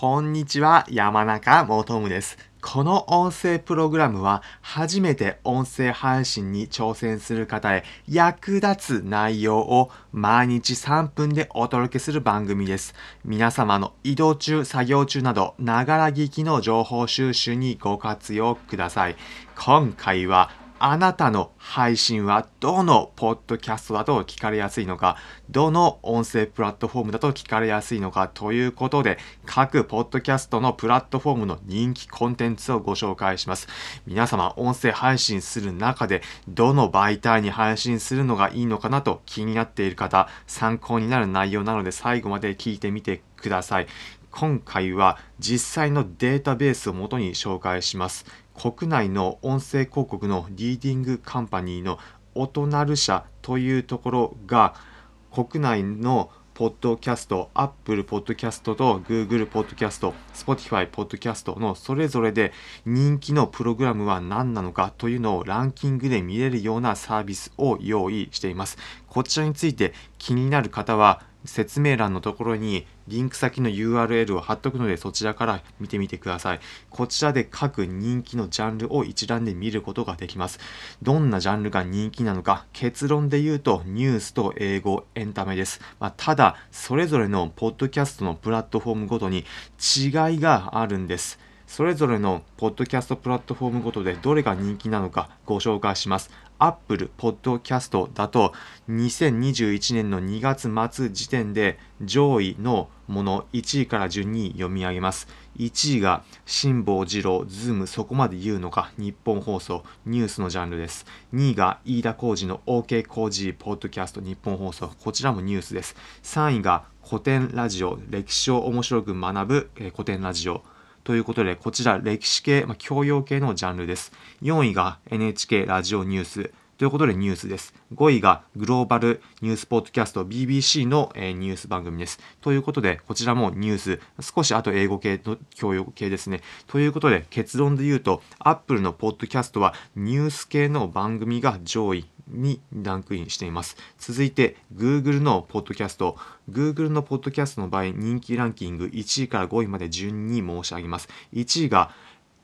こんにちは、山中もとむです。この音声プログラムは初めて音声配信に挑戦する方へ役立つ内容を毎日3分でお届けする番組です。皆様の移動中、作業中など、ながら聞きの情報収集にご活用ください。今回はあなたの配信はどのポッドキャストだと聞かれやすいのか、どの音声プラットフォームだと聞かれやすいのかということで、各ポッドキャストのプラットフォームの人気コンテンツをご紹介します。皆様、音声配信する中で、どの媒体に配信するのがいいのかなと気になっている方、参考になる内容なので最後まで聞いてみてください。今回は実際のデータベースをもとに紹介します。国内の音声広告のリーディングカンパニーのオトナル社というところが国内のポッドキャスト、Apple ポッドキャストと Google ポッドキャスト、Spotify ポッドキャストのそれぞれで人気のプログラムは何なのかというのをランキングで見れるようなサービスを用意しています。こちらについて気になる方は説明欄のところにリンク先の URL を貼っとくのでそちらから見てみてください。こちらで各人気のジャンルを一覧で見ることができます。どんなジャンルが人気なのか結論で言うとニュースと英語、エンタメです。まあ、ただそれぞれのポッドキャストのプラットフォームごとに違いがあるんです。それぞれのポッドキャストプラットフォームごとでどれが人気なのかご紹介します。Apple Podcast だと2021年の2月末時点で上位のもの1位から順に読み上げます。1位が辛坊治郎、ズームそこまで言うのかニッポン放送ニュースのジャンルです。2位が飯田浩二の OK 工事ポッドキャスト日本放送こちらもニュースです。3位が古典ラジオ歴史を面白く学ぶ、古典ラジオということで、こちら歴史系、まあ、教養系のジャンルです。4位が NHK ラジオニュース。ということでニュースです。5位がグローバルニュースポッドキャスト BBC の、えーニュース番組です。ということで、こちらもニュース、少しあと英語系の教養系ですね。ということで、結論で言うと、Apple のポッドキャストはニュース系の番組が上位にランクインしています。続いて Google のポッドキャスト。Google のポッドキャストの場合、人気ランキング1位から5位まで順に申し上げます。1位が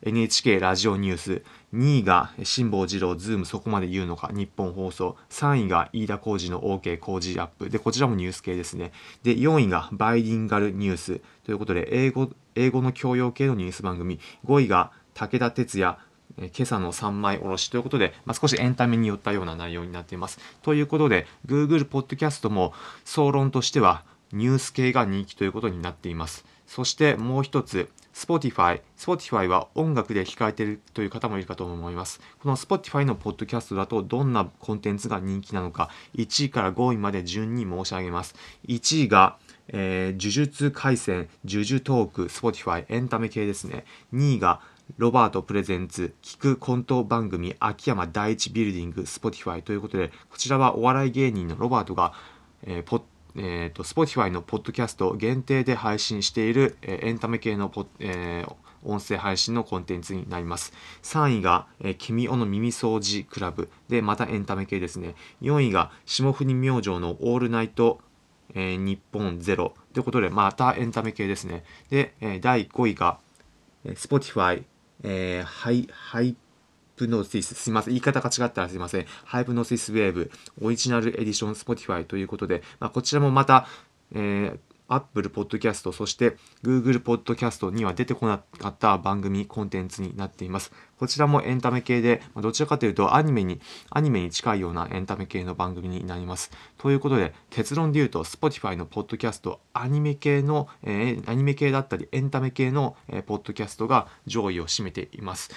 NHK ラジオニュース。2位が辛坊治郎、ズームそこまで言うのか、ニッポン放送。3位が飯田浩二の OK 工事アップ。で、こちらもニュース系ですね。で、4位がバイリンガルニュース。ということで、英語、英語の教養系のニュース番組。5位が武田鉄矢、今朝の三枚おろしということで、まあ、少しエンタメによったような内容になっています。ということで、Google ポッドキャストも総論としてはニュース系が人気ということになっています。そしてもう一つ、Spotify。Spotify は音楽で聞かれているという方もいるかと思います。この Spotify のポッドキャストだとどんなコンテンツが人気なのか、1位から5位まで順に申し上げます。1位が、えー呪術廻戦、呪術トーク、Spotify、エンタメ系ですね。2位が、ロバートプレゼンツ、聞くコント番組、秋山第一ビルディング、Spotify ということで、こちらはお笑い芸人のロバートが、えーポッえーと Spotify のポッドキャスト限定で配信している、えーエンタメ系のポ、えー音声配信のコンテンツになります。3位が、えー君おの耳掃除クラブで、またエンタメ系ですね。4位が霜降り明星のオールナイト、えーニッポンゼロということで、またエンタメ系ですね。で、えー第5位が、えー Spotify、えーハイ、ハイプノシス、すいません、言い方が違ったらすいません。ハイプノシスウェーブ、オリジナルエディション Spotify ということで、まあ、こちらもまた、えー Apple Podcast、そして Google Podcast には出てこなかった番組、コンテンツになっています。こちらもエンタメ系で、どちらかというとアニメに、アニメに近いようなエンタメ系の番組になります。ということで、結論で言うと、Spotify のポッドキャスト、アニメ系の、えーアニメ系だったり、エンタメ系の、えーポッドキャストが上位を占めています。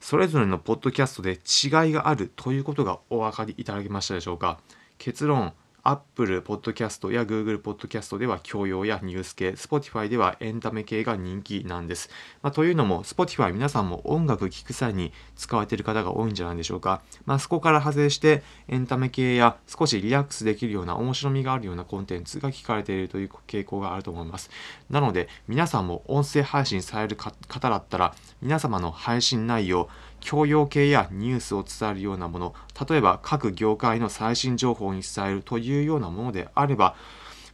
それぞれのポッドキャストで違いがあるということがお分かりいただけましたでしょうか？結論 Apple Podcast や Google Podcast では教養やニュース系 Spotify ではエンタメ系が人気なんです、まあ、というのも Spotify 皆さんも音楽聴く際に使われている方が多いんじゃないでしょうか、まあ、そこから派生してエンタメ系や少しリラックスできるような面白みがあるようなコンテンツが聞かれているという傾向があると思います。なので皆さんも音声配信される方だったら皆様の配信内容教養系やニュースを伝えるようなもの例えば各業界の最新情報に伝えるというようなものであれば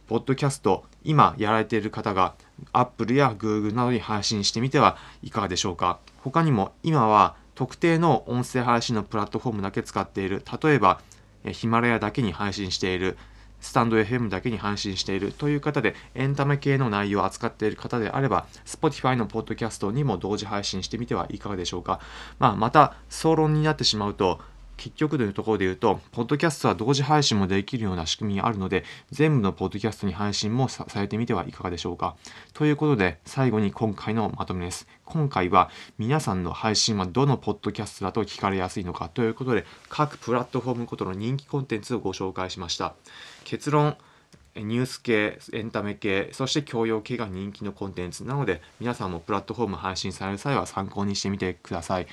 ポッドキャスト今やられている方が Apple や Google などに配信してみてはいかがでしょうか？他にも今は特定の音声配信のプラットフォームだけ使っている、例えばヒマラヤだけに配信している、スタンド FM だけに配信しているという方で、エンタメ系の内容を扱っている方であれば、Spotify のポッドキャストにも同時配信してみてはいかがでしょうか。まあ、また、総論になってしまうと、結局というところで言うと、ポッドキャストは同時配信もできるような仕組みがあるので、全部のポッドキャストに配信もされてみてはいかがでしょうか。ということで、最後に今回のまとめです。今回は皆さんの配信はどのポッドキャストだと聞かれやすいのかということで、各プラットフォームごとの人気コンテンツをご紹介しました。結論、ニュース系、エンタメ系、そして教養系が人気のコンテンツなので、皆さんもプラットフォーム配信される際は参考にしてみてください。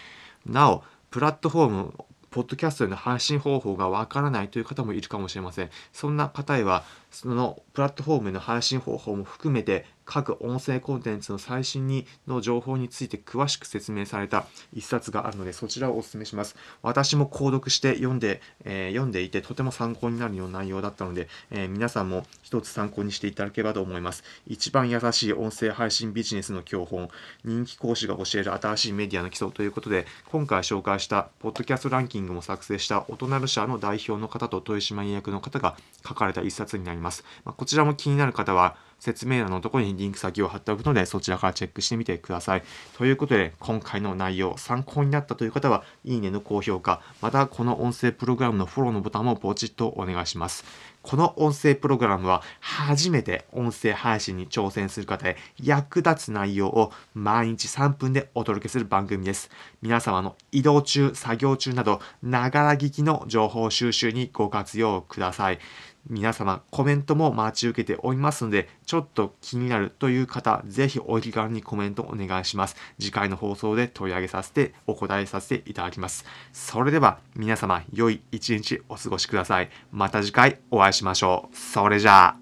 なお、プラットフォームポッドキャストへの配信方法がわからないという方もいるかもしれません。そんな方へは、そのプラットフォームへの配信方法も含めて、各音声コンテンツの最新にの情報について詳しく説明された一冊があるので、そちらをお勧めします。私も購読して読んで、えー、読んでいて、とても参考になるような内容だったので、えー、皆さんも一つ参考にしていただければと思います。一番優しい音声配信ビジネスの教本、人気講師が教える新しいメディアの基礎ということで、今回紹介したポッドキャストランキングも作成した大人る社の代表の方と豊島役の方が書かれた一冊になります。まあ、こちらも気になる方は、説明欄のところにリンク先を貼っておくので、そちらからチェックしてみてください。ということで、今回の内容、参考になったという方は、いいねの高評価、またこの音声プログラムのフォローのボタンもポチッとお願いします。この音声プログラムは初めて音声配信に挑戦する方へ役立つ内容を毎日3分でお届けする番組です。皆様の移動中、作業中など、ながら聞きの情報収集にご活用ください。皆様コメントも待ち受けておりますので、ちょっと気になるという方、ぜひお気軽にコメントお願いします。次回の放送で取り上げさせてお答えさせていただきます。それでは皆様良い一日お過ごしください。また次回お会いしましょう。それじゃあ。